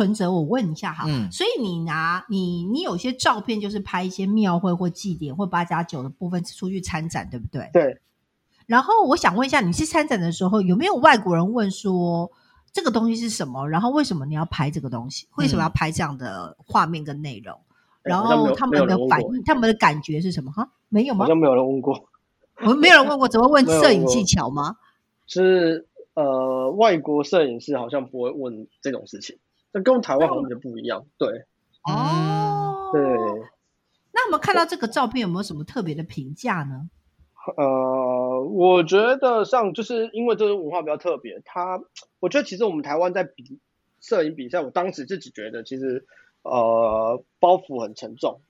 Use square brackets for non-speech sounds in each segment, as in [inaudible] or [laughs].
存折，我问一下哈，嗯所以你拿你你有些照片就是拍一些庙会或祭典或八加九的部分出去参展，对不对？对，然后我想问一下，你去参展的时候有没有外国人问说这个东西是什么？然后为什么你要拍这个东西？为什么要拍这样的画面跟内容？然后他们的反应，他们的感觉是什么？哈，没有吗好？像没有人问过，我们没有人问过，只会问摄影技巧吗？是呃，外国摄影师好像不会问这种事情，这跟台湾好像就不一样。对哦，对，那我们看到这个照片有没有什么特别的评价呢？呃，我觉得上就是因为这个文化比较特别，它我觉得其实我们台湾在比摄影比赛，我当时自己觉得其实呃包袱很沉重，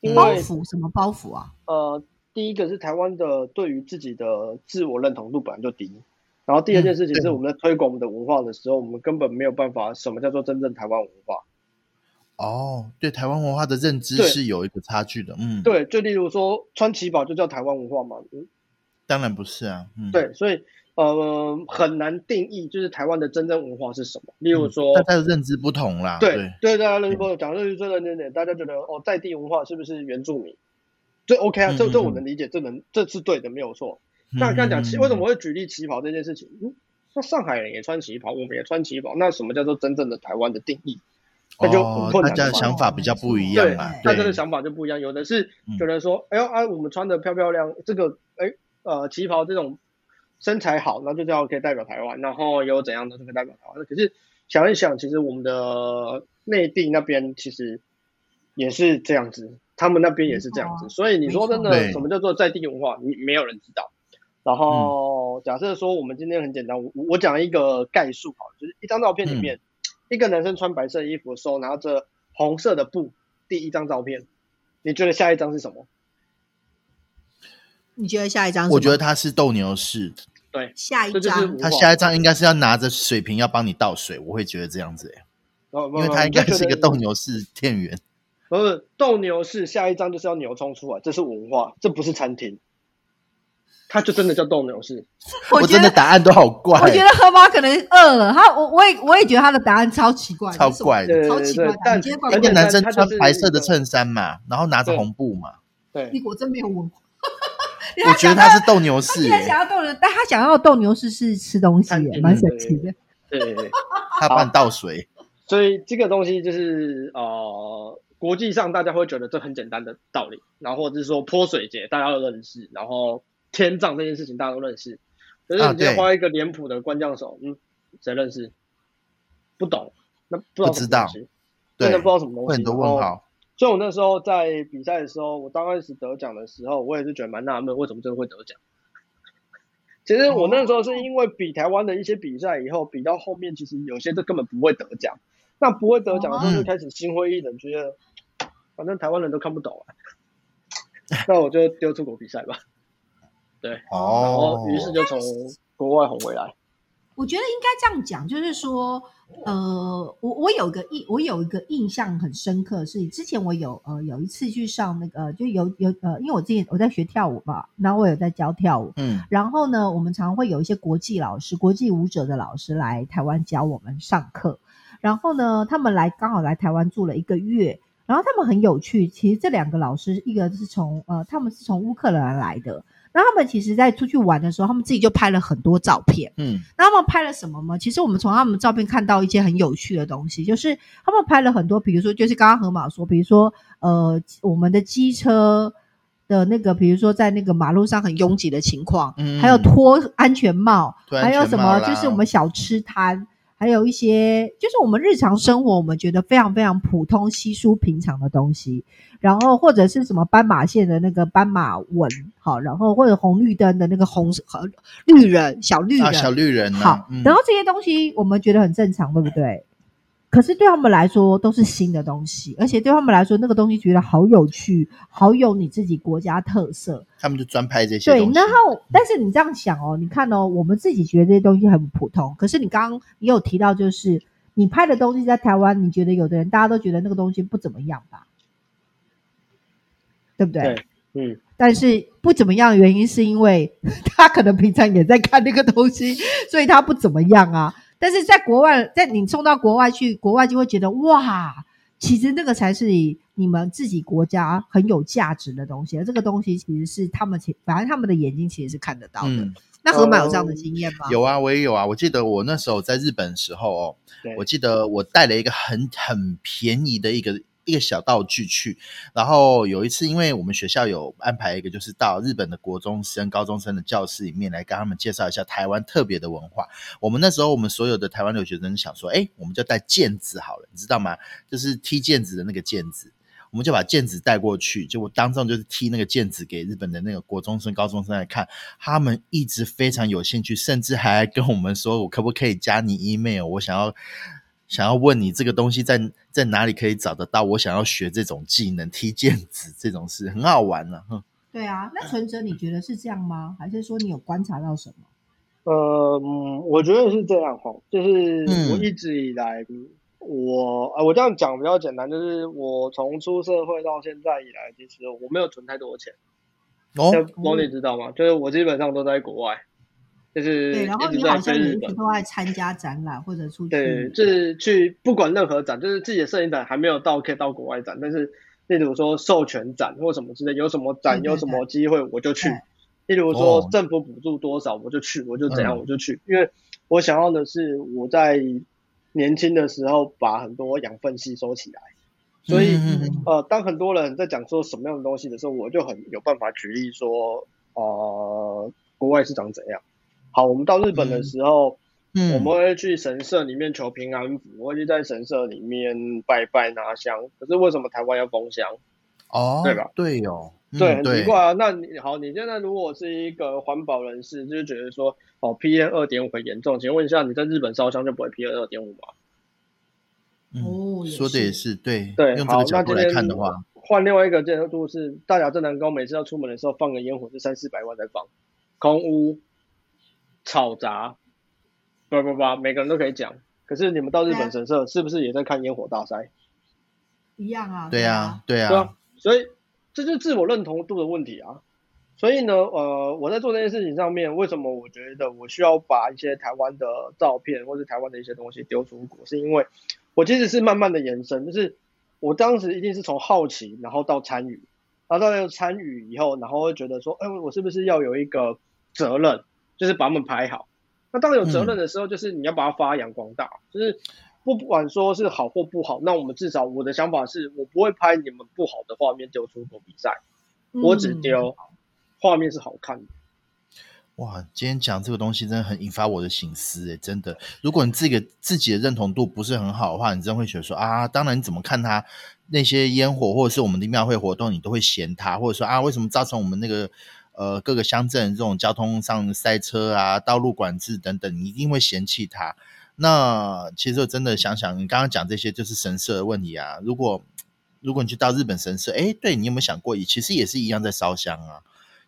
因包袱什么包袱啊？呃第一个是台湾的对于自己的自我认同度本来就低，然后第二件事情是我们在推广我们的文化的时候，我们根本没有办法什么叫做真正台湾文化。哦，对台湾文化的认知是有一个差距的，嗯，，对，就例如说穿旗袍就叫台湾文化嘛，嗯，当然不是啊，嗯，对，所以呃很难定义就是台湾的真正文化是什么。例如说，大家的认知不同啦，对对，大家认知讲认知最认真点，大家觉得哦在地文化是不是原住民？这 OK 啊，这这我能理解，这能这是对的，没有错。嗯那刚才讲旗，为什么会举例旗袍这件事情？嗯，那上海人也穿旗袍，我们也穿旗袍，那什么叫做真正的台湾的定义？那就大家的想法比较不一样对嘛，对大家的想法就不一样，有的是嗯觉得说，哎呦啊，我们穿的漂漂亮，这个哎呃旗袍这种身材好，那就叫可以代表台湾，然后有怎样的就可以代表台湾。可是想一想，其实我们的内地那边其实也是这样子，他们那边也是这样子，所以你说真的，什么叫做在地文化，你没有人知道。然后假设说我们今天很简单，我我讲一个概述好了，就是一张照片里面，一个男生穿白色衣服，的时候拿着红色的布，第一张照片，你觉得下一张是什么？你觉得下一张？我觉得他是斗牛士，对，下一张他下一张应该是要拿着水瓶要帮你倒水，我会觉得这样子、欸，哦因为他应该是一个斗，牛士店员。不是斗牛士，下一张就是要牛冲出来，这是文化，这不是餐厅，他就真的叫斗牛士。[laughs] 我觉得。真的答案都好怪，我觉得河马可能饿了，他我我也我也觉得他的答案超奇怪的，超怪的超奇怪的。今天怪那个男生穿白色的衬衫嘛，然后拿着红布嘛，对你，果真没有文化。[laughs] 我觉得他是斗牛士、[laughs] 他想要斗牛，但他想要斗牛士是吃东西耶，蛮神奇的。对对对。他帮你倒水。所以这个东西就是呃，国际上大家会觉得这很简单的道理，然后或者是说泼水节大家都认识，然后天葬这件事情大家都认识，可是啊你今天对。画一个脸谱的官将手，嗯，谁认识？不懂，那不知道不知道什么东西，真对，的不知道什么东西，会很多问号。所以我那时候在比赛的时候，我刚开始得奖的时候，我也是觉得蛮纳闷，为什么这个会得奖。[laughs] 其实我那时候是因为比台湾的一些比赛以后，比到后面其实有些都根本不会得奖，那不会得奖的时候就开始心灰意冷，觉得反正台湾人都看不懂啊，[laughs] 那我就丢出国比赛吧。对，然哦后，于是就从国外红回来。我觉得应该这样讲，就是说，呃，我我有一个印，我有一个印象很深刻，是之前我有呃有一次去上那个，就有有呃，因为我之前我在学跳舞嘛，然后我有在教跳舞，嗯然后呢，我们常会有一些国际老师、国际舞者的老师来台湾教我们上课。然后呢，他们来刚好来台湾住了一个月，然后他们很有趣。其实这两个老师，一个是从呃，他们是从乌克兰来的。那他们其实在出去玩的时候，他们自己就拍了很多照片。嗯那他们拍了什么吗？其实我们从他们照片看到一些很有趣的东西，就是他们拍了很多，比如说就是刚刚河马说，比如说呃我们的机车的那个，比如说在那个马路上很拥挤的情况，嗯还有脱安全帽，还有什么就是我们小吃摊。还有一些就是我们日常生活我们觉得非常非常普通、稀疏平常的东西，然后或者是什么斑马线的那个斑马纹，好，然后或者红绿灯的那个红和绿人小绿人，啊，小绿人。呢、好，嗯。然后这些东西我们觉得很正常，对不对？可是对他们来说都是新的东西，而且对他们来说那个东西觉得好有趣，好有你自己国家特色。他们就专拍这些对东，西。然后但是你这样想哦，你看哦，我们自己觉得这些东西很普通，可是你刚刚也有提到，就是你拍的东西在台湾，你觉得有的人大家都觉得那个东西不怎么样吧？对不对？对，嗯，但是不怎么样的原因是因为 [laughs] 他可能平常也在看那个东西，所以他不怎么样啊。但是在国外，在你送到国外去，国外就会觉得哇，其实那个才是你你们自己国家很有价值的东西。而这个东西其实是他们其，反正他们的眼睛其实是看得到的。嗯那河马有这样的经验吗？有啊，我也有啊。我记得我那时候在日本的时候哦，我记得我带了一个很很便宜的一个一个小道具去，然后有一次，因为我们学校有安排一个，就是到日本的国中生、高中生的教室里面来跟他们介绍一下台湾特别的文化。我们那时候，我们所有的台湾留学生想说，哎，我们就带毽子好了，你知道吗？就是踢毽子的那个毽子。我们就把毽子带过去，就我当众就是踢那个毽子给日本的那个国中生、高中生来看，他们一直非常有兴趣，甚至还跟我们说，我可不可以加你 email？我想要想要问你这个东西在在哪里可以找得到？我想要学这种技能，踢毽子这种事很好玩呢、哼对啊，那存折你觉得是这样吗？还是说你有观察到什么？呃，嗯，我觉得是这样哈，就是嗯我一直以来，我啊，我这样讲比较简单，就是我从出社会到现在以来，其实我没有存太多钱。哦，这蒙你知道吗？就是我基本上都在国外，就是对，然后你好像一直都在参加展览或者出去。对，就是去不管任何展，就是自己的摄影展还没有到可以到国外展，但是例如说授权展或什么之类，有什么展有什么机会我就去。例如说哦政府补助多少我就去，我就怎样嗯我就去，因为我想要的是我在年轻的时候把很多养分吸收起来，所以呃，当很多人在讲说什么样的东西的时候，我就很有办法举例说，呃，国外是长怎样。好，我们到日本的时候，嗯我们会去神社里面求平安符，我会去在神社里面拜拜拿香。可是为什么台湾要封香？哦，对吧？对哦，嗯对，很奇怪啊。那你好，你现在如果是一个环保人士，就是觉得说，哦，PM 二点五很严重，请问一下，你在日本烧香就不会 PM 二点五吗？嗯哦也说的也是是对，对，用这好，个角度来那今天看的话，换另外一个角度是，大甲镇南宫每次要出门的时候放个烟火是三四百万在放，空屋、吵杂，不不不，每个人都可以讲。可是你们到日本神社是不是也在看烟火大赛？一样啊。对啊，对对啊啊，，所以这就是自我认同度的问题啊。所以呢，呃，我在做这件事情上面，为什么我觉得我需要把一些台湾的照片或是台湾的一些东西丢出国，是因为我其实是慢慢的延伸，就是我当时一定是从好奇，然后到参与，然后到参与以后，然后会觉得说，哎，我是不是要有一个责任，就是把他们拍好。那当然有责任的时候，就是你要把它发扬光大，就是不管说是好或不好，那我们至少我的想法是我不会拍你们不好的画面丢出国比赛，嗯我只丢画面是好看的。哇，今天讲这个东西真的很引发我的醒思诶，真的。如果你自己自己的认同度不是很好的话，你真的会觉得说啊，当然你怎么看他那些烟火或者是我们的庙会活动，你都会嫌他，或者说啊，为什么造成我们那个呃各个乡镇这种交通上塞车啊、道路管制等等，你一定会嫌弃他。那其实我真的想想，你刚刚讲这些就是神社的问题啊。如果如果你去到日本神社，哎，对你有没有想过，其实也是一样在烧香啊，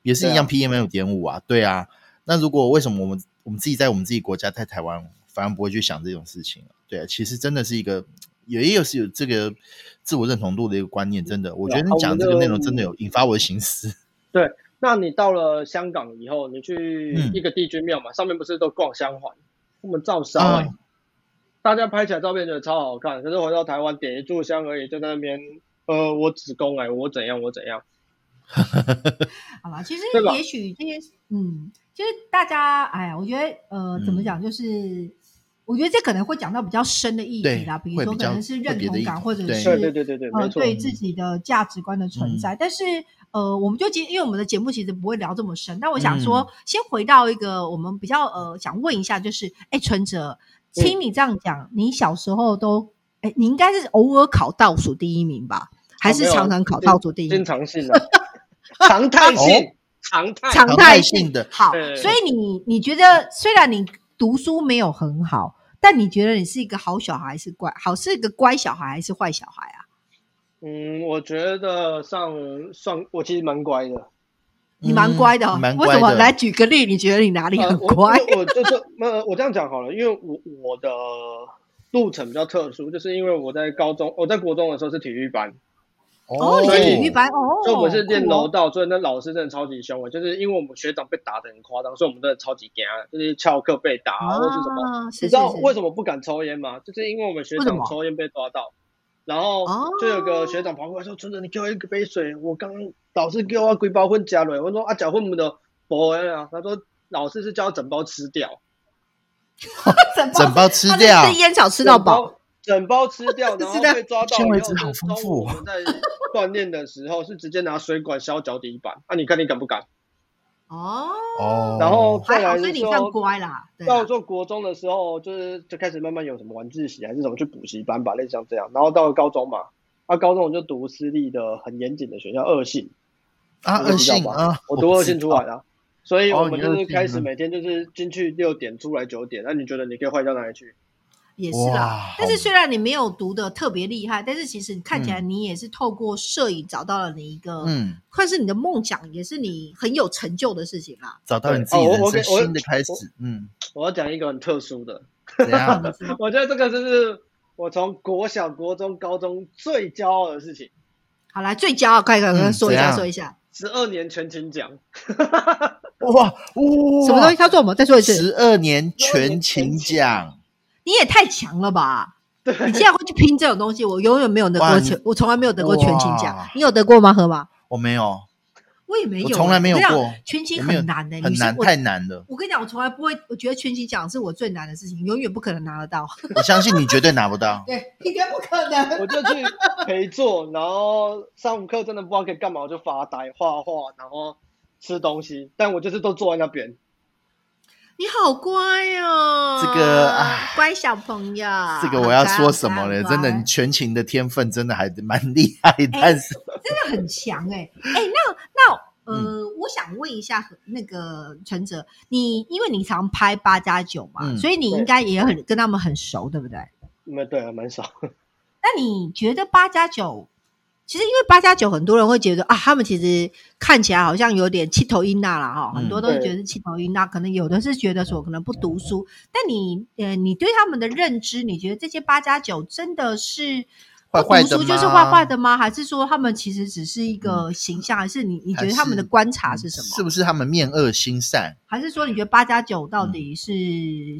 也是一样 PM 五点五啊，对啊。那如果为什么我们我们自己在我们自己国家在台湾，反而不会去想这种事情？对、啊，其实真的是一个也也有是有这个自我认同度的一个观念，真的，我觉得你讲这个内容真的有引发我的心思。[laughs] 对，那你到了香港以后，你去嗯。一个帝君庙嘛，上面不是都逛香环，他们照烧、大家拍起来照片觉得超好看，可是回到台湾点一炷香而已，就在那边，呃，我子宫哎，我怎样我怎样，[laughs] 好吧，其实也许这些，嗯，就是大家，哎呀，我觉得，呃，怎么嗯讲，就是。我觉得这可能会讲到比较深的议题啦，比如说可能是认同感，或者是对对对对对，呃，对自己的价值观的存嗯。在。但是呃，我们就今因为我们的节目其实不会聊这么深，但我想说，嗯先回到一个我们比较呃想问一下，就是哎，存哲，嗯听你这样讲，你小时候都哎，你应该是偶尔考倒数第一名吧？还是常常考倒数第一名？经常性的，常态 [laughs] 性哦，常态，常态态性的好，所以你你觉得虽然你读书没有很好，但你觉得你是一个好小孩，还是乖好是一个乖小孩还是坏小孩啊？嗯，我觉得上上我其实蛮乖的，你蛮乖的、哦嗯蛮为什么？来举个例，你觉得你哪里呃很乖？我我我就是呃，我这样讲好了，因为我我的路程比较特殊，就是因为我在高中，我在国中的时候是体育班，哦，你是体育班哦，所以我们是练酷哦柔道，所以那老师真的超级凶的，就是因为我们学长被打的很夸张，所以我们真的超级惊，就是翘课被打或是什么。你知道为什么不敢抽烟吗？就是因为我们学长抽烟被抓到，然后哦就有个学长跑过来说：“村长，你给我一个杯水，我刚刚老师给我规包混加了。”我说：“啊，假混不的不会啊。”他说：“老师是叫我整包吃掉，[laughs] 整包吃掉是吃烟草吃到饱，整包吃 [laughs] 掉，然后被抓到纤维质好丰富午我们在锻炼的时候是直接拿水管削脚底板。啊，你看你敢不敢？哦，哦，然后再还好，来是所以你算说，乖啦，到做国中的时候，就是就开始慢慢有什么晚自习还是什么去补习班吧，类似像这样。然后到了高中嘛，啊，高中我就读私立的很严谨的学校，二信。啊，恶你知道吧性啊，我读二信出来的啊，所以我们就是开始每天就是进去六点，出来九点。那你觉得你可以坏到哪里去？也是啦。但是好。虽然你没有读的特别厉害，但是其实你看起来嗯。你也是透过摄影找到了你一个，嗯，算是你的梦想，也是你很有成就的事情啦。找到你自己人生我我新的开始，嗯，我要讲一个很特殊的，[laughs] 我觉得这个就是我从国小、国中、高中最骄傲的事情。好来，最骄傲，快快快嗯说一下，说一下，十二年全勤奖，哇哇，什么东西？他做我们再说一次，十二年全勤奖，你也太强了吧！对，你竟然会去拼这种东西，我永远没有得过全，我从来没有得过全勤奖。你有得过吗？河马？我没有，我也没有，从来没有过全勤很难的，很难，太难了。我跟你讲，我从来不会，我觉得全勤奖是我最难的事情，永远不可能拿得到。我相信你绝对拿不到。[laughs] 对，应该不可能。我就去陪坐，然后上午课真的不知道可以干嘛，我就发呆、画画，然后吃东西。但我就是都坐在那边。你好乖哦，这个啊乖小朋友。这个我要说什么呢？真的，你全勤的天分真的还蛮厉害，但是真的很强哎、[laughs] 哎、那那呃，嗯我想问一下那个陈哲，你因为你常拍八加九嘛，嗯所以你应该也很跟他们很熟，对不对？没对啊，蛮熟。[laughs] 那你觉得八加九？其实因为八加九，很多人会觉得啊，他们其实看起来好像有点气头一娜啦哈，嗯很多都是觉得是气头一娜，可能有的是觉得说可能不读书。但你呃，你对他们的认知，你觉得这些八加九真的是不读书就是吗坏坏的吗？还是说他们其实只是一个形象？还是你你觉得他们的观察是什么？是不是他们面恶心善？还是说你觉得八加九到底是、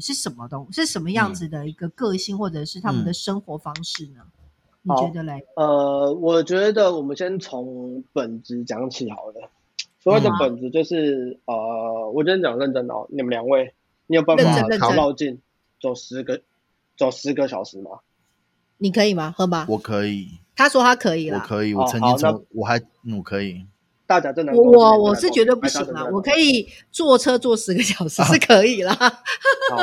是什么东是什么样子的一个个性，或者是他们的生活方式呢？你觉得嘞？呃，我觉得我们先从本质讲起好了。所谓的嗯本质就是，呃，我今天讲认真的哦，你们两位，你有办法认真认真绕境走十个走十个小时吗？你可以吗？喝吗？我可以，他说他可以了。我可以，哦我曾经好那从我还嗯我可以，大家真的我我我是绝对不行啦，我可以。以坐车坐十个小时是可以啦。[laughs] 好，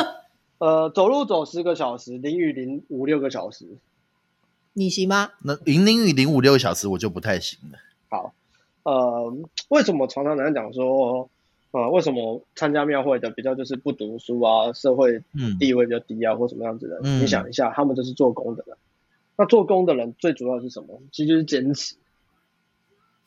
呃，走路走十个小时，淋雨淋五六个小时。你行吗？那零零与零五六小时我就不太行了。好，呃，为什么常常人家讲说，呃，为什么参加庙会的比较就是不读书啊，社会嗯地位比较低啊，或什么样子的？嗯你想一下，他们就是做工的人。那做工的人最主要是什么？其实就是坚持。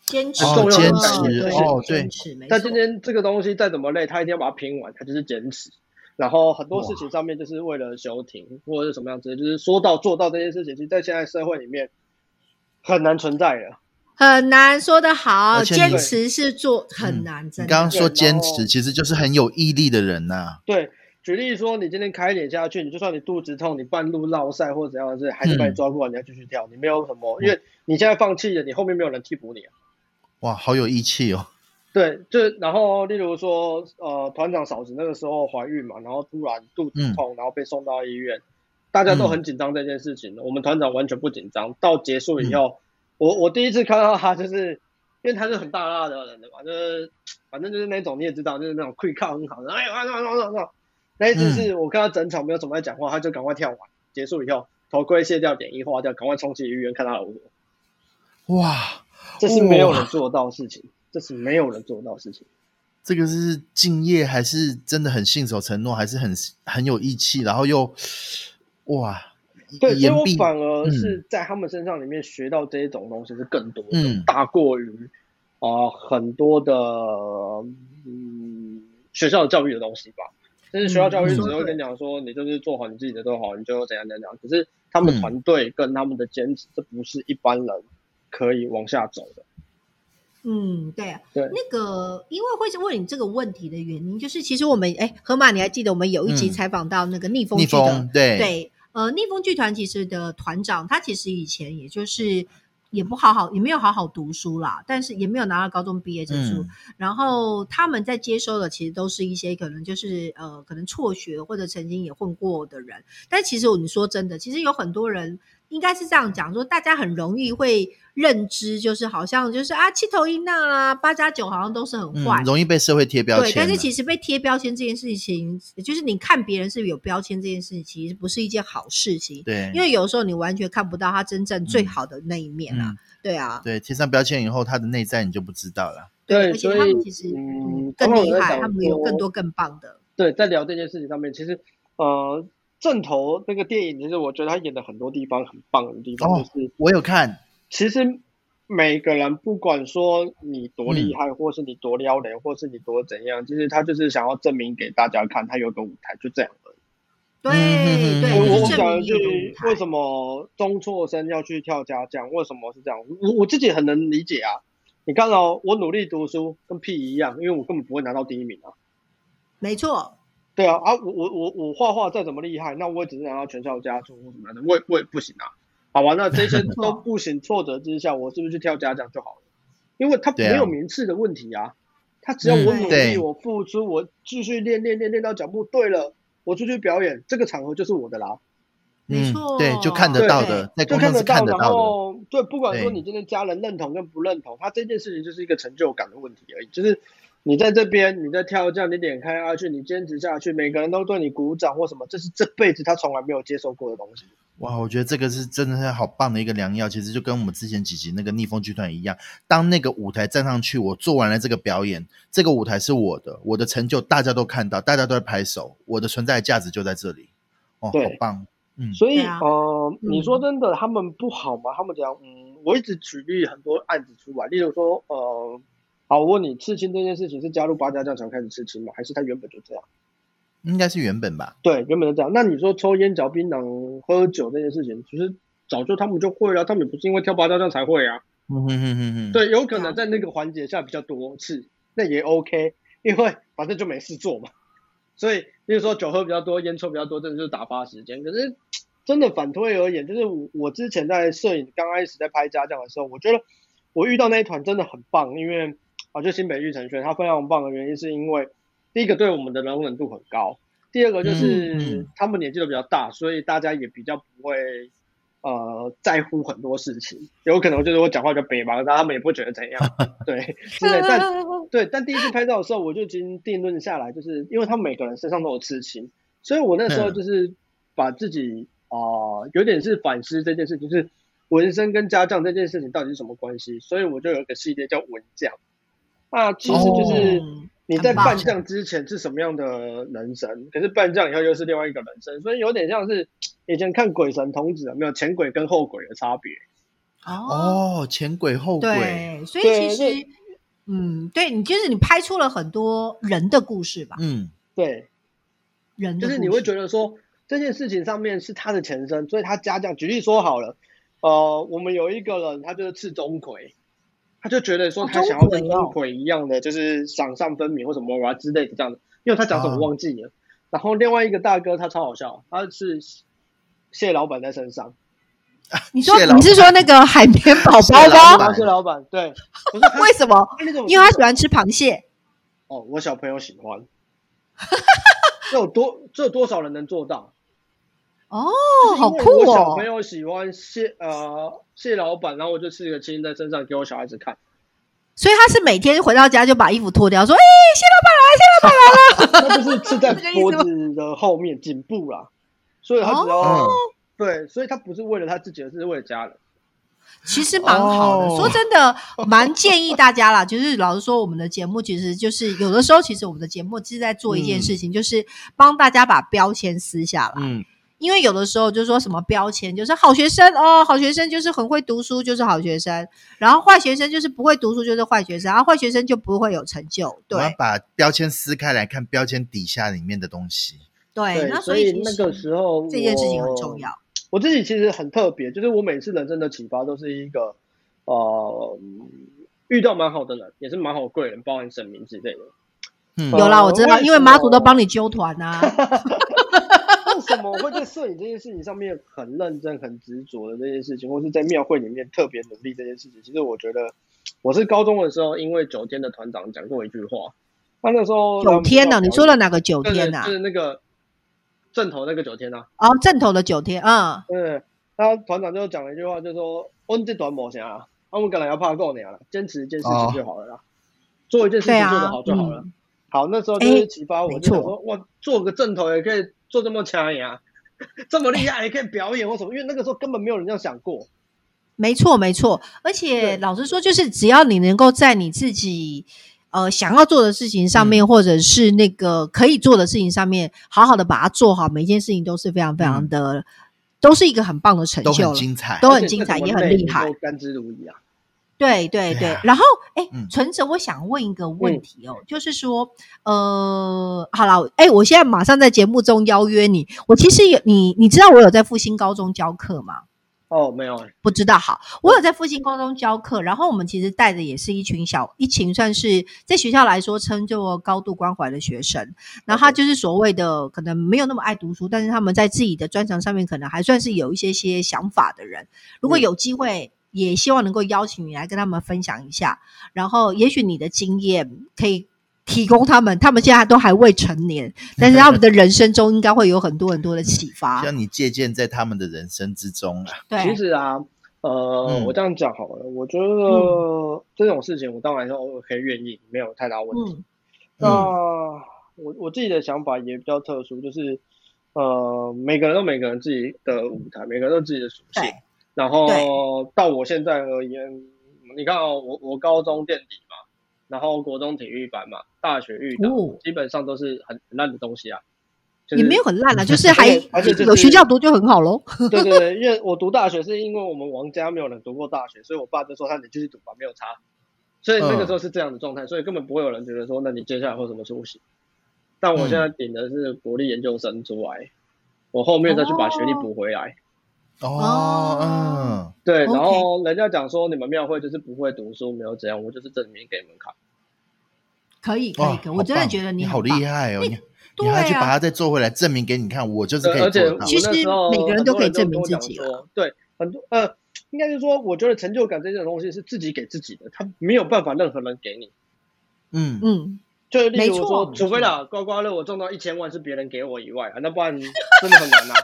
坚持，哦坚持对哦对坚持，没今天这个东西再怎么累，他一定要把它拼完，他就是坚持。然后很多事情上面就是为了休庭或者是什么样子，就是说到做到这件事情，其实在现在社会里面很难存在的。很难说得好，而且坚持是做很难，真的。你刚刚说对坚持，其实就是很有毅力的人呐、对，举例说，你今天开脸下去，你就算你肚子痛，你半路落晒或者怎样的事，还是把你抓过来，你要继续跳，你没有什么，因为你现在放弃了，你后面没有人替补你啊。哇，好有义气哦。对，就然后例如说，呃，团长嫂子那个时候怀孕嘛，然后突然肚子痛，然后被送到医院，大家都很紧张这件事情。我们团长完全不紧张。到结束以后，我我第一次看到他，就是因为他是很大辣的人的嘛，就是反正就是那种你也知道，就是那种 quick 靠很好的，哎呀，那那那那那一次是我看他整场没有怎么在讲话，他就赶快跳完，结束以后头盔卸掉，点一化掉，赶快冲去医院看他老婆。哇，这是没有人做到的事情，这是没有人做到的事情。这个是敬业，还是真的很信守承诺，还是很很有义气，然后又哇，对，所以我反而是在他们身上里面学到这一种东西是更多的，嗯大过于啊、呃很多的嗯学校的教育的东西吧。就是学校教育只会跟你讲说，你就是做好你自己的都好，你就怎样怎样。可是他们嗯团队跟他们的坚持，这不是一般人可以往下走的。嗯，对啊，对那个因为会问你这个问题的原因，就是其实我们哎，河马，你还记得我们有一集嗯采访到那个逆风剧的风对对，呃，逆风剧团其实的团长，他其实以前也就是也不好好，也没有好好读书啦，但是也没有拿到高中毕业证书。嗯然后他们在接收的其实都是一些可能就是呃，可能辍学或者曾经也混过的人。但其实我你说真的，其实有很多人应该是这样讲，说大家很容易会认知，就是好像就是啊，七头一难啊，八加九好像都是很坏。嗯，容易被社会贴标对，签对。但是其实被贴标签这件事情，就是你看别人是不是有标签这件事情，其实不是一件好事情。对，因为有时候你完全看不到他真正最嗯好的那一面啊，嗯对啊，对贴上标签以后，他的内在你就不知道了。对，而且他们其实更厉害，他们有更多更棒的。对，在聊这件事情上面，其实呃，正头那个电影，其实我觉得他演的很多地方很棒的地方，哦就是我有看，其实每个人不管说你多厉嗯害，或是你多撩人，或是你多怎样，其实他就是想要证明给大家看，他有个舞台，就这样而已。对嗯对，我我就是证讲一明你有个句舞，台为什么中辍生要去跳家将？为什么是这样？我我自己很能理解啊。你看哦，我努力读书跟屁一样，因为我根本不会拿到第一名啊。没错，对啊，啊，我我我我画画再怎么厉害，那我也只是拿到全校佳作或什么的，我也我也不行啊。好吧，那这些都不行，挫折之下，我是不是去跳家将就好了？因为他没有名次的问题啊，他只要我嗯努力，我付出，我继续练练练练到脚步对了，我出去表演，这个场合就是我的啦。嗯没错，对，就看得到的，在就公众看得到，然。后对，不管说你今天家人认同跟不认同，他这件事情就是一个成就感的问题而已。就是你在这边，你在跳这样，你点开下去，你坚持下去，每个人都对你鼓掌或什么，这是这辈子他从来没有接受过的东西。哇，我觉得这个是真的是好棒的一个良药。其实就跟我们之前几集那个逆风剧团一样，当那个舞台站上去，我做完了这个表演，这个舞台是我的，我的成就大家都看到，大家都在拍手，我的存在价值就在这里。哦，好棒！嗯，所以、啊呃，嗯你说真的，他们不好吗？他们讲，嗯，我一直举例很多案子出来，例如说，呃，好，我问你，刺青这件事情是加入八家将才开始刺青吗？还是他原本就这样？应该是原本吧？对，原本就这样。那你说抽烟、嚼槟榔、喝酒这件事情，其实早就他们就会了，他们也不是因为跳八家将才会啊。嗯哼哼哼哼，，对，有可能在那个环节下比较多次，那也 OK，因为反正就没事做嘛。所以，比如说酒喝比较多，烟抽比较多，真的就是打发时间。可是真的反推而言，就是我我之前在摄影刚开始在拍家将的时候，我觉得我遇到那一团真的很棒，因为啊，就新北玉成轩，它非常棒的原因是因为第一个对我们的容忍度很高，第二个就是他们年纪都比较大，所以大家也比较不会呃在乎很多事情，有可能就是我讲话就北吧，但他们也不会觉得怎样，[laughs] 对，之类。但 [laughs] 对，但第一次拍照的时候，我就已经定论下来，就是因为他们每个人身上都有刺青，所以我那时候嗯就是把自己啊、呃有点是反思这件事情，就是纹身跟家将这件事情到底是什么关系，所以我就有一个系列叫纹将。那其实就是哦。你在很棒扮将之前是什么样的人生，可是扮将以后又是另外一个人生，所以有点像是以前看《鬼神童子》有没有前鬼跟后鬼的差别？哦，哦，前鬼后鬼，对，所以其实，嗯，对你就是你拍出了很多人的故事吧，嗯，对，人的故事，就是你会觉得说这件事情上面是他的前身，所以他家将。举例说好了，呃，我们有一个人他就是赤钟馗，他就觉得说哦他想要跟钟馗一样的，就是赏善分明或什么哇之类的这样的，因为他讲什么哦忘记了。然后另外一个大哥他超好笑，他是蟹老板在身上，你说你是说那个海绵宝谢宝吗？老板然后谢老板对，为什么？因为他喜欢吃螃蟹。哦，我小朋友喜欢，[laughs] 这有多这有多少人能做到？哦，好酷哦我小朋！友喜欢蟹呃蟹老板，然后我就刺个青在身上给我小孩子看。所以他是每天回到家就把衣服脱掉，说：“哎、他就是刺在 [laughs] 这个意思吗脖子的后面颈部啦，所以他只要、哦对，所以他不是为了他自己，而是为了家人。其实蛮好的。哦说真的，蛮建议大家啦。[laughs] 就是老实说，我们的节目其实就是有的时候，其实我们的节目是在做一件事情，就是帮大家把标签撕下来。嗯，因为有的时候就说什么标签，就是好学生哦，好学生就是很会读书，就是好学生；然后坏学生就是不会读书，就是坏学生；然后坏学生就不会有成就。对我要把标签撕开来看标签底下里面的东西。对，对，那所以那个时候这件事情很重。要。我自己其实很特别，就是我每次人生的启发都是一个呃遇到蛮好的人，也是蛮好的贵人，包含神明之类的。嗯呃有啦，我知道，因为为什么马祖都帮你揪团啊。[laughs] 为什么我会在摄影这件事情上面很认真、很执着的这件事情，或是在庙会里面特别努力这件事情？其实我觉得，我是高中的时候，因为九天的团长讲过一句话，他那时候九天呢？你说了了哪个九天呐就？是那个正头那个九天啊。哦，正头的九天，啊，嗯，他团长就讲了一句话，就说：“温这短某啥啊，我们可能要怕够你了，坚持一件事情就好了啦，做一件事对啊情做得好就好了。嗯好，那时候就哎是启发我，就想说，哇，做个正头也可以做这么强呀，[laughs] 这么厉害也可以表演或什么，因为那个时候根本没有人这样想过。没错，没错。而且老实说，就是只要你能够在你自己呃想要做的事情上嗯面，或者是那个可以做的事情上面，好好的把它做好，每一件事情都是非常非常的，都是一个很棒的成就了。很精彩，都很精彩，也很厉害甘之如饴啊。对对对对啊，然后哎嗯，存着，我想问一个问嗯。题哦，就是说，呃，好了，哎，我现在马上在节目中邀约你，我其实有你，你知道我有在复兴高中教课吗？哦，没有欸，不知道，好，我有在复兴高中教课，然后我们其实带的也是一群小一群，算是在学校来说称作高度关怀的学生。然后他就是所谓的可能没有那么爱读书，但是他们在自己的专长上面可能还算是有一些些想法的人。如果嗯。有机会，也希望能够邀请你来跟他们分享一下，然后也许你的经验可以。提供他们，他们现在都还未成年，[laughs] 但是他们的人生中应该会有很多很多的启发让。你借鉴在他们的人生之中啊。对，其实啊，呃，嗯我这样讲好了，我觉得这种事情我当然是可以愿意，没有太大问题。嗯那我我自己的想法也比较特殊，就是呃，每个人都每个人自己的舞台，每个人都有自己的属性对。然后到我现在而言，你看哦，我我高中垫底嘛，然后国中体育班嘛，大学遇到、哦基本上都是很很烂的东西啊。就是、也没有很烂啊，[laughs] 就是还有学校读就很好喽。对对对，因为我读大学是因为我们王家没有人读过大学，所以我爸就说他你继续读吧，没有差。所以那个时候是这样的状态，所以根本不会有人觉得说，那你接下来会有什么出息？但我现在顶的是国立研究生出来，我后面再去把学历补回来。哦，嗯，对，然后人家讲说你们庙会就是不会读书，没有怎样，我就是证明给你们看。可以，可以，可以，我真的觉得你好厉。害哦，你你还去啊把它再做回来，证明给你看，我就是可对，而且我以做到。其实每个人都可以证明很多人自己。对，很多呃，应该是说，我觉得成就感这种东西是自己给自己的，他没有办法任何人给你。嗯，嗯，就例没错如说，除非啦，刮刮乐我中到一千万是别人给我以外啊，那不然真的很难啊。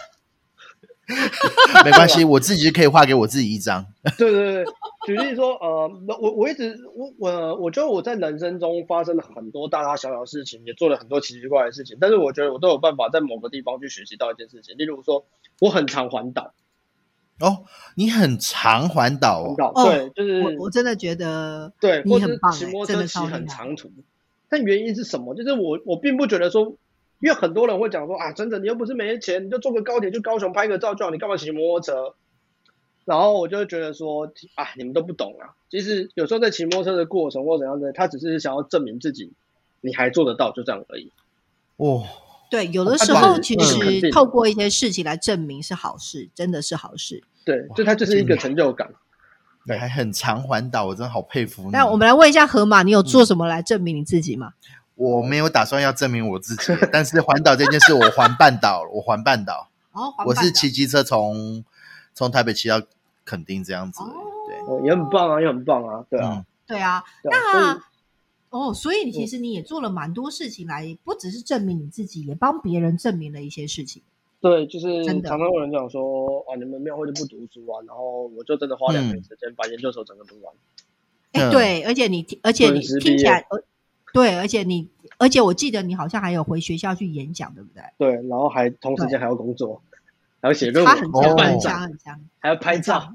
[laughs] 没关系，我自己可以画给我自己一张。[laughs] 对对对，举例说，呃，我我一直我我我觉得我在人生中发生了很多大大小小的事情，也做了很多奇奇怪怪的事情，但是我觉得我都有办法在某个地方去学习到一件事情。例如说，我很常环岛，哦，你很常环岛哦，环岛，哦对，就是我我真的觉得对，你或者是很棒欸骑摩托真的车骑超厉害很长途，但原因是什么？就是我我并不觉得说，因为很多人会讲说啊，真的你又不是没钱，你就坐个高铁去高雄拍个照就好，你干嘛骑摩托车？然后我就会觉得说，啊，你们都不懂啊。其实有时候在骑摩托车的过程或怎样的，他只是想要证明自己，你还做得到，就这样而已。哦，对，有的他时候其实透过一些事情来证明是好事，真的是好事。对，就它就是一个成就感。对还很长环岛，我真的好佩服你。那我们来问一下河马，你有做什么来证明你自己吗？我没有打算要证明我自己，但是环岛这件事我环半岛，我环半岛，哦，我是骑机车从从台北骑到垦丁这样子。对，哦，也很棒啊，也很棒啊，对啊，嗯，对啊，那哦，所以其实你也做了蛮多事情来，不只是证明你自己，也帮别人证明了一些事情。对，就是真的常常有人讲说，啊，你们庙会就不读书啊，然后我就真的花两年嗯时间把研究所整个读完。哎，嗯对，而且你而且你听起来对，而且你而且我记得你好像还有回学校去演讲，对不对？对，然后还同时间还要工作，还要写论文，他很强，哦很强，很强。还要拍照。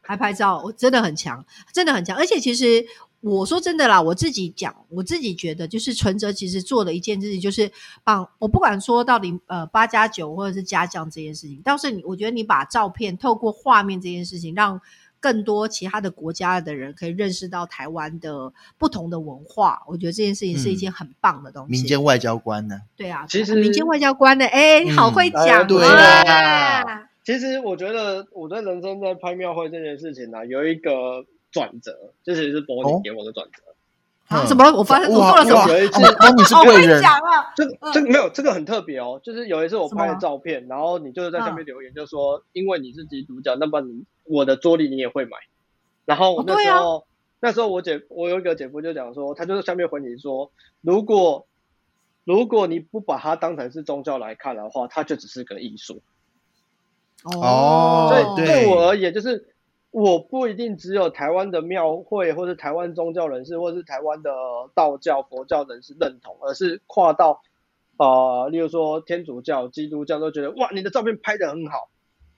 还拍照，我真的很强，真的很强。而且其实我说真的啦，我自己讲，我自己觉得，就是存折其实做了一件事情，就是帮我不管说到底呃八加九或者是加酱这件事情，倒是你我觉得你把照片透过画面这件事情，让更多其他的国家的人可以认识到台湾的不同的文化，我觉得这件事情是一件很棒的东西。民间外交官呢？对啊，其实民间外交官呢，哎、你好会讲、啊，[laughs] 其实我觉得我在人生在拍庙会这件事情呢、有一个转折，这其实是柏林给我的转折。啊，嗯什么？我发现我哇做了什么？有一次哦哦你是哦我跟你贵人，讲啊，这个这个没有，这个很特别哦。就是有一次我拍的照片，然后你就是在下面留言，就说因为你是基督教，那么你我的桌历你也会买。然后我那哦啊时候、那时候我姐我有一个姐夫就讲说，他就是下面回你说，如果如果你不把它当成是宗教来看的话，它就只是个艺术。哦所以对对我而言，就是我不一定只有台湾的庙会，或是台湾宗教人士，或是台湾的道教、佛教人士认同，而是跨到呃，例如说天主教、基督教都觉得哇，你的照片拍的很好，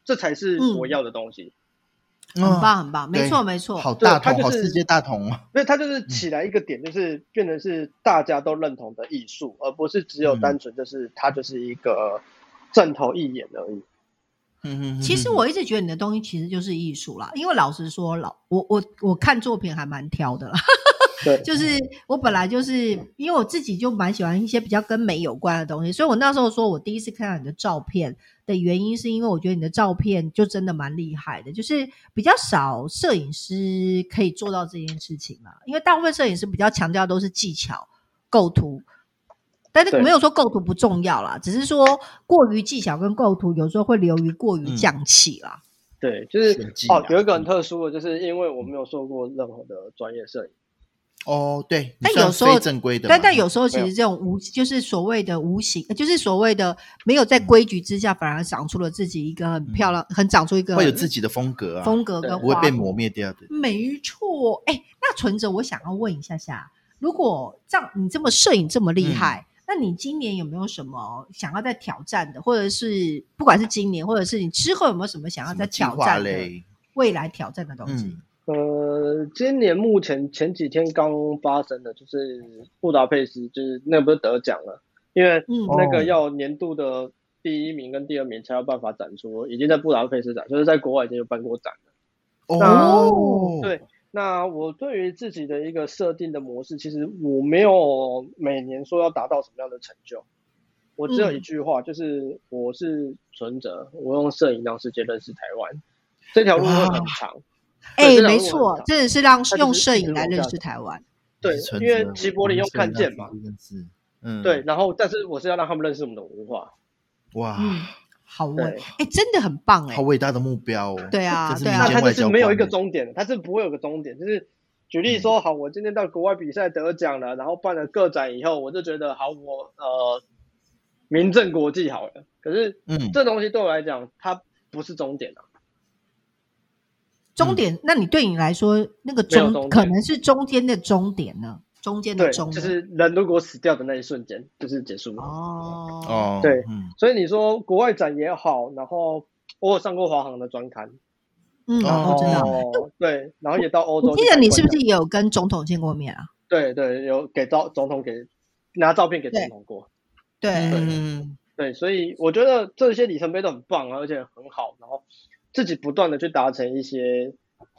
这才是我要的东西。很棒很棒，没错没错。好大同，就是好世界大同哦。所以它就是起来一个点，就是变成是大家都认同的艺术，而不是只有单纯就是它就是一个正头一眼而已。嗯嗯其实我一直觉得你的东西其实就是艺术啦，因为老实说，老我我我看作品还蛮挑的啦。对，[laughs] 就是我本来就是因为我自己就蛮喜欢一些比较跟美有关的东西，所以我那时候说我第一次看到你的照片的原因，是因为我觉得你的照片就真的蛮厉害的，就是比较少摄影师可以做到这件事情啦。因为大部分摄影师比较强调都是技巧、构图，但是没有说构图不重要啦，只是说过于技巧跟构图有时候会流于过于嗯。匠气啦。对，就是啊，哦有一个很特殊的，就是因为我没有受过任何的专业摄影。哦，对，但有时候非正规的，但但有时候其实这种无就是所谓的无形，就是所谓的没有在规矩之下，反而长出了自己一个很漂亮，很长出一个嗯会有自己的风格啊，风格跟不会被磨灭掉的。没错，哎，那存着我想要问一下下，如果这样你这么摄影这么嗯。厉害，那你今年有没有什么想要再挑战的，或者是不管是今年，或者是你之后有没有什么想要再挑战的？未来挑战的东西？嗯，呃，今年目前前几天刚发生的，就是布达佩斯，就是那不是得奖了，因为嗯那个哦要年度的第一名跟第二名才有办法展出，已经在布达佩斯展，就是在国外已经有办过展了。哦，对，那我对于自己的一个设定的模式，其实我没有每年说要达到什么样的成就，我只有一嗯。句话，就是我是存着，我用摄影让世界认识台湾，这条路会很长。哎、没错长，真的是让用摄影来认识台湾。对，因为着齐柏林用看见嘛，，嗯，对，，然后但是我是要让他们认识我们的文化，哇，嗯，好伟，对。哎、真的很棒哎、好伟大的目标哦。对啊对啊那它民间外交就是没有一个终点的，它是不会有个终点，就是举例说，好，我今天到国外比赛得奖了，然后办了个展以后，我就觉得好，我呃名震国际好了，可是嗯，这东西对我来讲，它不是终点啊，终点，那你对你来说，那个终终点。可能是中间的终点呢？中间的中，就是人如果死掉的那一瞬间，就是结束了。哦哦，对嗯，所以你说国外展也好，然后我有上过华航的专刊，嗯，哦我知道。哦，对，然后也到欧洲。记得你是不是也有跟总统见过面啊？对对，有给照总统给拿照片给总统过。对，嗯，对，所以我觉得这些里程碑都很棒啊，而且很好，然后自己不断的去达成一些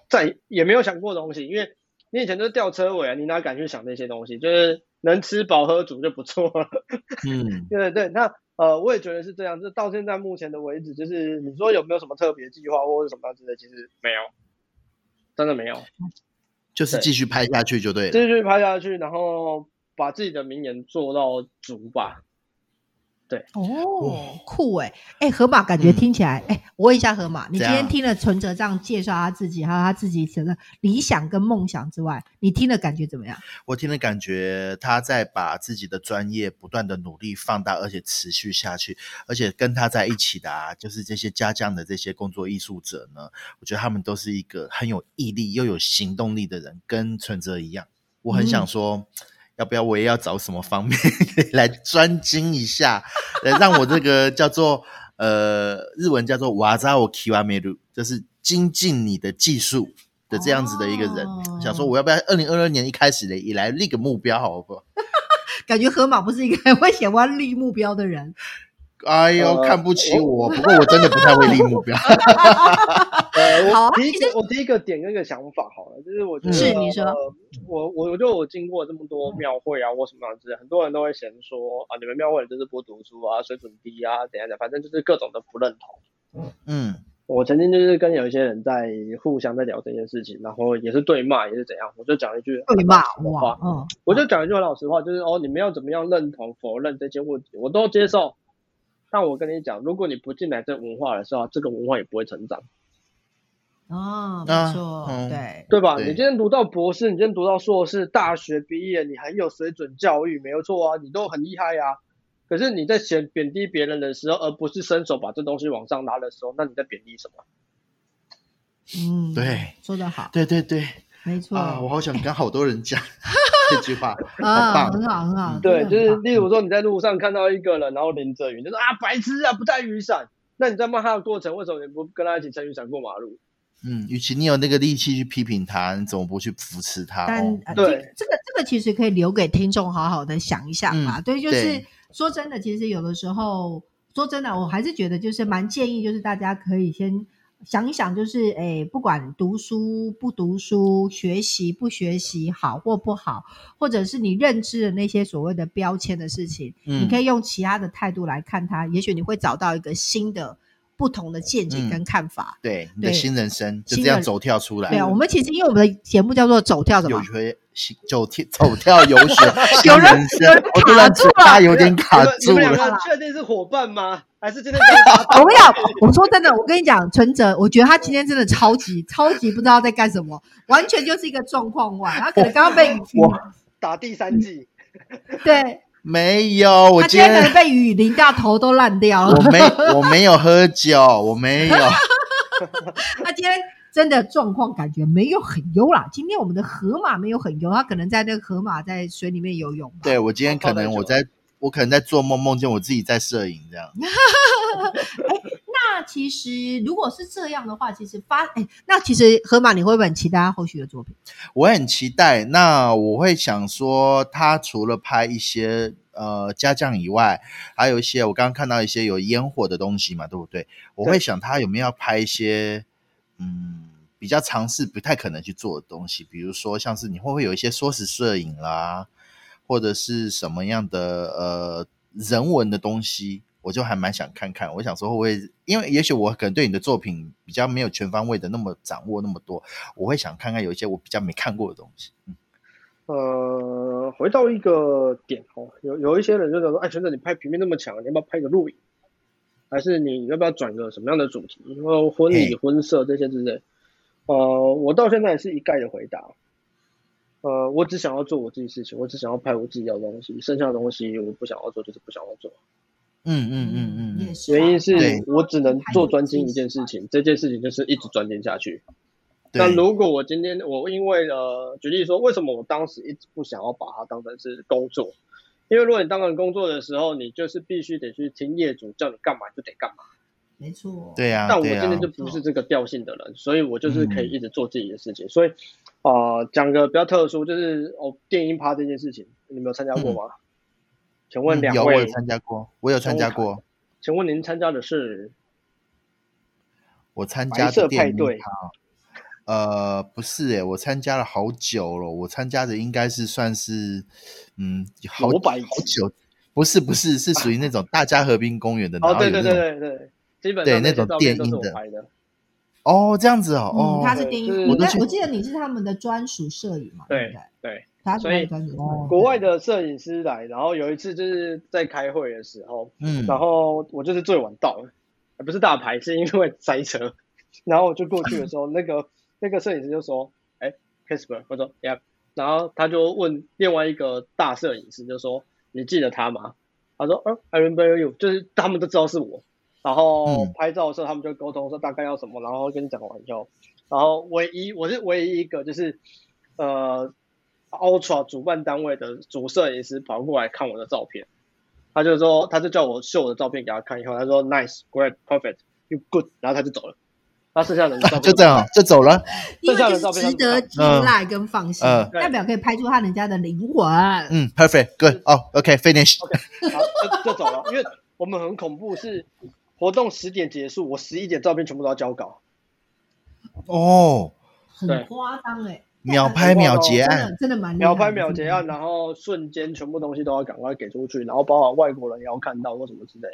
在也没有想过的东西，因为你以前都是吊车尾啊，你哪敢去想那些东西？就是能吃饱喝足就不错了。嗯，[laughs] 对对对，那呃，我也觉得是这样。就到现在目前的为止，就是你说有没有什么特别计划或者什么样子的，其实没有，真的没有。[laughs] 就是继续拍下去就对了。继续拍下去，然后把自己的名言做到足吧。哦，酷哎哎，河马感觉嗯。听起来哎，我问一下河马，你今天听了存折这样介绍他自己，还有他自己的理想跟梦想之外，你听的感觉怎么样？我听了感觉他在把自己的专业不断的努力放大，而且持续下去，而且跟他在一起的啊，就是这些家将的这些工作艺术者呢，我觉得他们都是一个很有毅力又有行动力的人，跟存折一样。我很想说，要不要我也要找什么方面 [laughs] 来专精一下，呃，[laughs] 让我这个叫做呃日文叫做瓦扎我 kiwa meru，就是精进你的技术。的这样子的一个人，哦想说我要不要二零二二年一开始的以来立个目标，好不好？[laughs] 感觉河马不是一个很会想要立目标的人。哎呦，呃看不起我，不过我真的不太会立目标。呃，我第一个，我第一个点跟一个想法好了，就是我觉得，是你说呃我我我觉得我经过这么多庙会啊，或什么样子，很多人都会嫌说啊，你们庙会就是不读书啊，水准低啊，怎样的，反正就是各种的不认同。嗯，我曾经就是跟有一些人在互相在聊这件事情，然后也是对骂，也是怎样，我就讲一句对骂很老实的话，，嗯，我就讲一句很老实话，就是哦，你们要怎么样认同、否认这些问题，我都接受。但我跟你讲，如果你不进来这文化的时候，这个文化也不会成长，哦，啊没错，嗯对，对吧？你今天读到博士，你今天读到硕士，大学毕业，你很有水准教育，没有错啊，你都很厉害呀、可是你在显贬低别人的时候，而不是伸手把这东西往上拉的时候，那你在贬低什么？嗯，对，说得好，对对对没错啊，我好想跟好多人讲 [laughs] 这句话，好啊，棒很好很好，对，就是例如说你在路上看到一个人，然后淋着雨，就说啊白痴啊不带雨伞，那你在骂他的过程，为什么你不跟他一起撑雨伞过马路？嗯，与其你有那个力气去批评他，你怎么不去扶持他？但、对这这个这个其实可以留给听众好好的想一想嘛。嗯对，就是说真的，其实有的时候说真的，我还是觉得就是蛮建议，就是大家可以先想一想，就是诶，不管读书不读书，学习不学习，好或不好，或者是你认知的那些所谓的标签的事情，嗯你可以用其他的态度来看它，也许你会找到一个新的。不同的见解嗯跟看法，对，你的新人生就这样走跳出来。对啊，我们其实因为我们的节目叫做“走跳”什么有，学新走跳走跳游学 [laughs] 有人人生有人，我突然卡住了他有点卡住了。你们两个确定是伙伴吗？还是今天跟他我跟你讲，我说真的，[laughs] 我跟你讲，存哲，我觉得他今天真的超级超级不知道在干什么，完全就是一个状况外。他可能刚刚被雨，我打第三季？[laughs] 对没有，我今天可能今天被雨淋到头都烂掉了。我没我没有喝酒，我没有。[laughs] 他今天真的状况感觉没有很优啦。今天我们的河马没有很优，他可能在那个河马在水里面游泳吧。对我今天可能我在我可能在做梦，梦见我自己在摄影这样。[laughs] 那其实如果是这样的话，其实发哎，那其实河马你会不会很期待他后续的作品？我很期待。那我会想说，他除了拍一些呃家将以外，还有一些我刚刚看到一些有烟火的东西嘛，对不对？我会想他有没有要拍一些嗯比较尝试不太可能去做的东西，比如说像是你会不会有一些缩时摄影啦，或者是什么样的呃人文的东西。我就还蛮想看看，我想说会不会，因为也许我可能对你的作品比较没有全方位的那么掌握那么多，我会想看看有一些我比较没看过的东西。嗯，呃，回到一个点哦，有有一些人就想说，哎，全哥你拍平面那么强，你要不要拍个录影？还是你要不要转个什么样的主题？然后婚礼、嘿婚摄这些之类。呃，我到现在是一概的回答。呃，我只想要做我自己事情，我只想要拍我自己要的东西，剩下的东西我不想要做，就是不想要做。嗯嗯嗯嗯原因是我只能做专精一件事情，这件事情就是一直专精下去。那，如果我今天我因为呃，举例说，为什么我当时一直不想要把它当成是工作？因为如果你当成工作的时候，你就是必须得去听业主叫你干嘛就得干嘛。没错，对呀、但我、今天就不是这个调性的人，所以我就是可以一直做自己的事情。所以，呃，讲个比较特殊，就是哦，电音趴这件事情，你们有参加过吗？请问两嗯有我有位，参加过，我有参加过，请问您参加的是我参加的电影派对趴呃，不是诶，我参加了好久了，我参加的应该是算是嗯，好好久，不是不是，是属于那种大家河滨公园的，哦，对对对对对，基本上对那种电音的。哦这样子哦，他是电就是影，我都去在我记得你是他们的专属摄影嘛，对不对？所以国外的摄影师来，然后有一次就是在开会的时候，嗯，然后我就是最晚到，了不是大牌，是因为塞车。[laughs] 然后我就过去的时候，那个那个摄影师就说：“哎，Casper。”我说：“Yeah。”然后他就问另外一个大摄影师，就说：“你记得他吗？”他说：“嗯，I remember you。”就是他们都知道是我。然后嗯拍照的时候，他们就沟通说大概要什么，然后跟你讲完以后，然后唯一我是唯一一个就是呃 Ultra 主办单位的主摄影师跑过来看我的照片。他就说，他就叫我秀我的照片给他看，以后他说 nice, great, perfect, you good，然后他就走了。那剩下的人的照片就这样哦就走了，因为剩下的照就是值片他们得青睐跟放心，嗯代表可以拍出他人家的灵魂。嗯，perfect good 哦，OK，finish，然后就就走了。因为我们很恐怖，是活动十点结束，我十一点照片全部都要交稿。哦，很对夸张哎，秒拍秒结案，真的蛮秒拍秒结案，。然后瞬间全部东西都要赶快给出去，然后包括外国人也要看到或什么之类。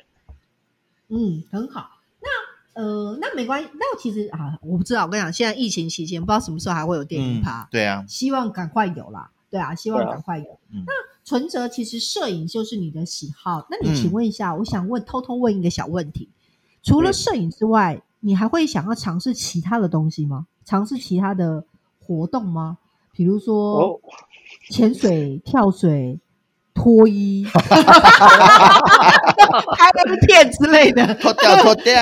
嗯，很好。那呃，那没关系。那其实啊，我不知道。我跟你讲，现在疫情期间，不知道什么时候还会有电影嗯趴。，对啊，希望赶快有啦。对啊，希望赶快有。嗯那存折其实摄影就是你的喜好，那你嗯请问一下，我想问偷偷问一个小问题，除了嗯摄影之外，你还会想要尝试其他的东西吗？尝试其他的活动吗？比如说我潜水、跳水、脱衣、[laughs] 拍个片之类的。脱掉脱掉，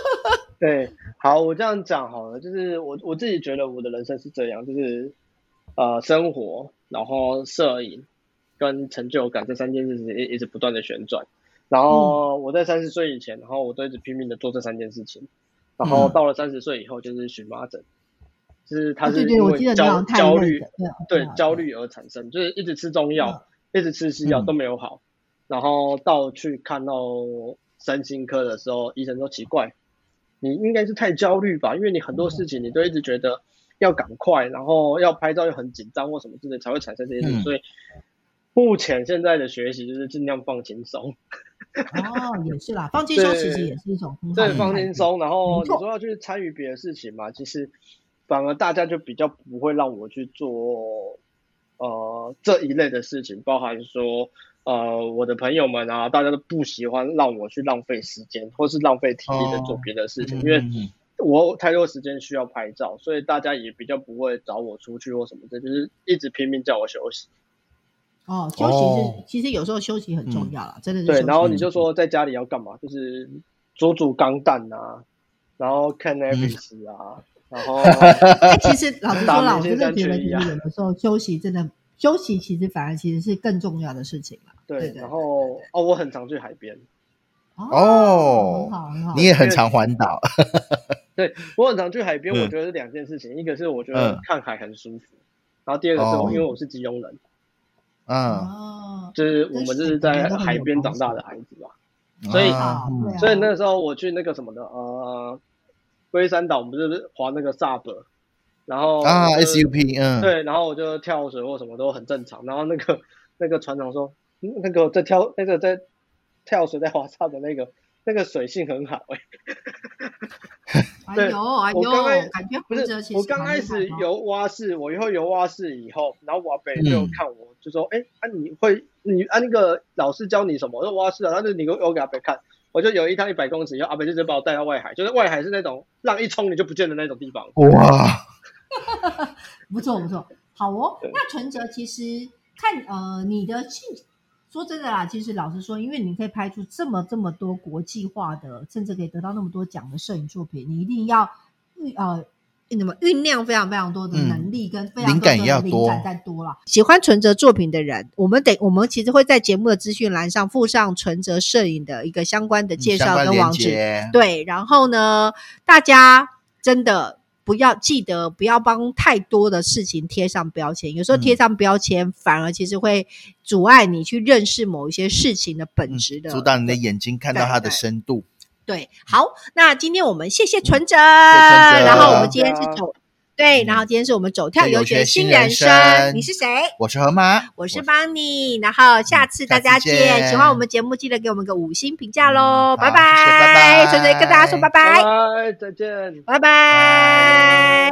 [laughs] 对，好，我这样讲好了，就是我我自己觉得我的人生是这样，就是呃，生活，然后摄影跟成就感这三件事情一一直不断的旋转。然嗯后我在三十岁以前，然后我都一直拼命的做这三件事情。然后嗯到了三十岁以后，就是荨麻疹，就是它哦对对，是因为焦焦虑，对对焦虑而产生，就是一直吃中药，一直吃西药嗯都没有好，然后到去看到身心科的时候，医生说奇怪，你应该是太焦虑吧，因为你很多事情你都一直觉得要赶快，然后要拍照又很紧张或什么之类，才会产生这些事所以目前现在的学习就是尽量放轻松，哦，也是啦，放轻松其实也是一种对。放轻松，然后你说要去参与别的事情嘛，其实反而大家就比较不会让我去做呃这一类的事情，包含说呃我的朋友们啊，大家都不喜欢让我去浪费时间或是浪费体力的做哦别的事情，因为我太多时间需要拍照，所以大家也比较不会找我出去或什么的，就是一直拼命叫我休息。哦，休息是、哦其实有时候休息很重要啦，真的是对，然后你就说在家里要干嘛？就是煮煮钢蛋啊，然后看 Netflix 啊，然后。[laughs] 哎，其实老实说打啦，我明星三真的觉得，其实有的时候休息真的休息，其实反而其实是更重要的事情啦。对对，对然后哦，我很常去海边，哦很好很好。你也很常环岛，[laughs] 对我很常去海边，嗯我觉得是两件事情，一个是我觉得嗯看海很舒服，然后第二个是因为我是基隆人，嗯，哦，就是我们就是在海边长大的孩子嘛，所以所以那个时候我去那个什么的，呃，龟山岛，我们就是滑那个 SUP，然后啊 SUP，嗯，对，然后我就跳水或什么都很正常。然后那个那个船长说，嗯那个在跳那个在跳水在滑沙的那个那个水性很好哎、哎对呦哎呦我刚开，感觉不是我刚开始游蛙式，我以后游蛙式以后，然后我阿北就嗯看我，就说，哎、啊你会你啊那个老师教你什么？我说蛙式啊，他就你给我给阿北看。我就有一趟一百公尺然后，阿北就直接把我带到外海，就是外海是那种浪一冲你就不见的那种地方。哇，[laughs] 不错不错，好哦。那存折其实看呃你的兴，说真的啦，其实老实说，因为你可以拍出这么这么多国际化的，甚至可以得到那么多奖的摄影作品，你一定要预呃。怎么酝酿非常非常多的嗯能力跟非常灵多的感也要多灵感再多了。喜欢存折作品的人，我们得我们其实会在节目的资讯栏上附上存折摄影的一个相关的介绍跟网址。对，然后呢，大家真的不要记得不要帮太多的事情贴上标签，有时候贴嗯上标签、反而其实会阻碍你去认识某一些事情的本质的。嗯阻挡你的眼睛看到它的深度。对，好，那今天我们谢谢存折，然后我们今天是走。对，嗯然后今天是我们走跳对有游学学新人生，你是谁？我是河马，我是邦尼，然后下次大家见见。喜欢我们节目，记得给我们个五星评价喽，嗯拜拜拜存折跟大家说拜拜，拜，再见。拜拜。